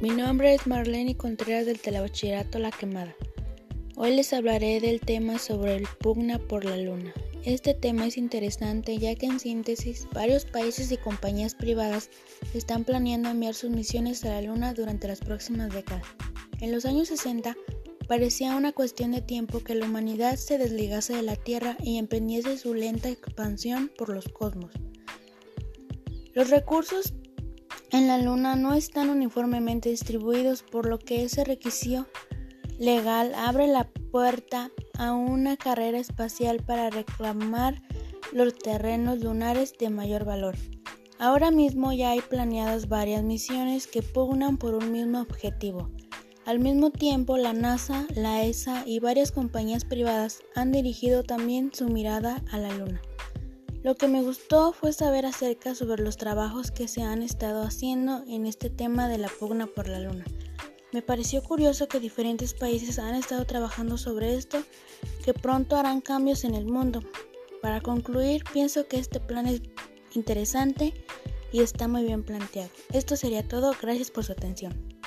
Mi nombre es Marlene Contreras del Telebachillerato La Quemada. Hoy les hablaré del tema sobre el pugna por la luna. Este tema es interesante ya que en síntesis varios países y compañías privadas están planeando enviar sus misiones a la luna durante las próximas décadas. En los años 60 parecía una cuestión de tiempo que la humanidad se desligase de la Tierra y emprendiese su lenta expansión por los cosmos. Los recursos en la Luna no están uniformemente distribuidos, por lo que ese requisito legal abre la puerta a una carrera espacial para reclamar los terrenos lunares de mayor valor. Ahora mismo ya hay planeadas varias misiones que pugnan por un mismo objetivo. Al mismo tiempo, la NASA, la ESA y varias compañías privadas han dirigido también su mirada a la Luna. Lo que me gustó fue saber acerca sobre los trabajos que se han estado haciendo en este tema de la pugna por la luna. Me pareció curioso que diferentes países han estado trabajando sobre esto, que pronto harán cambios en el mundo. Para concluir, pienso que este plan es interesante y está muy bien planteado. Esto sería todo, gracias por su atención.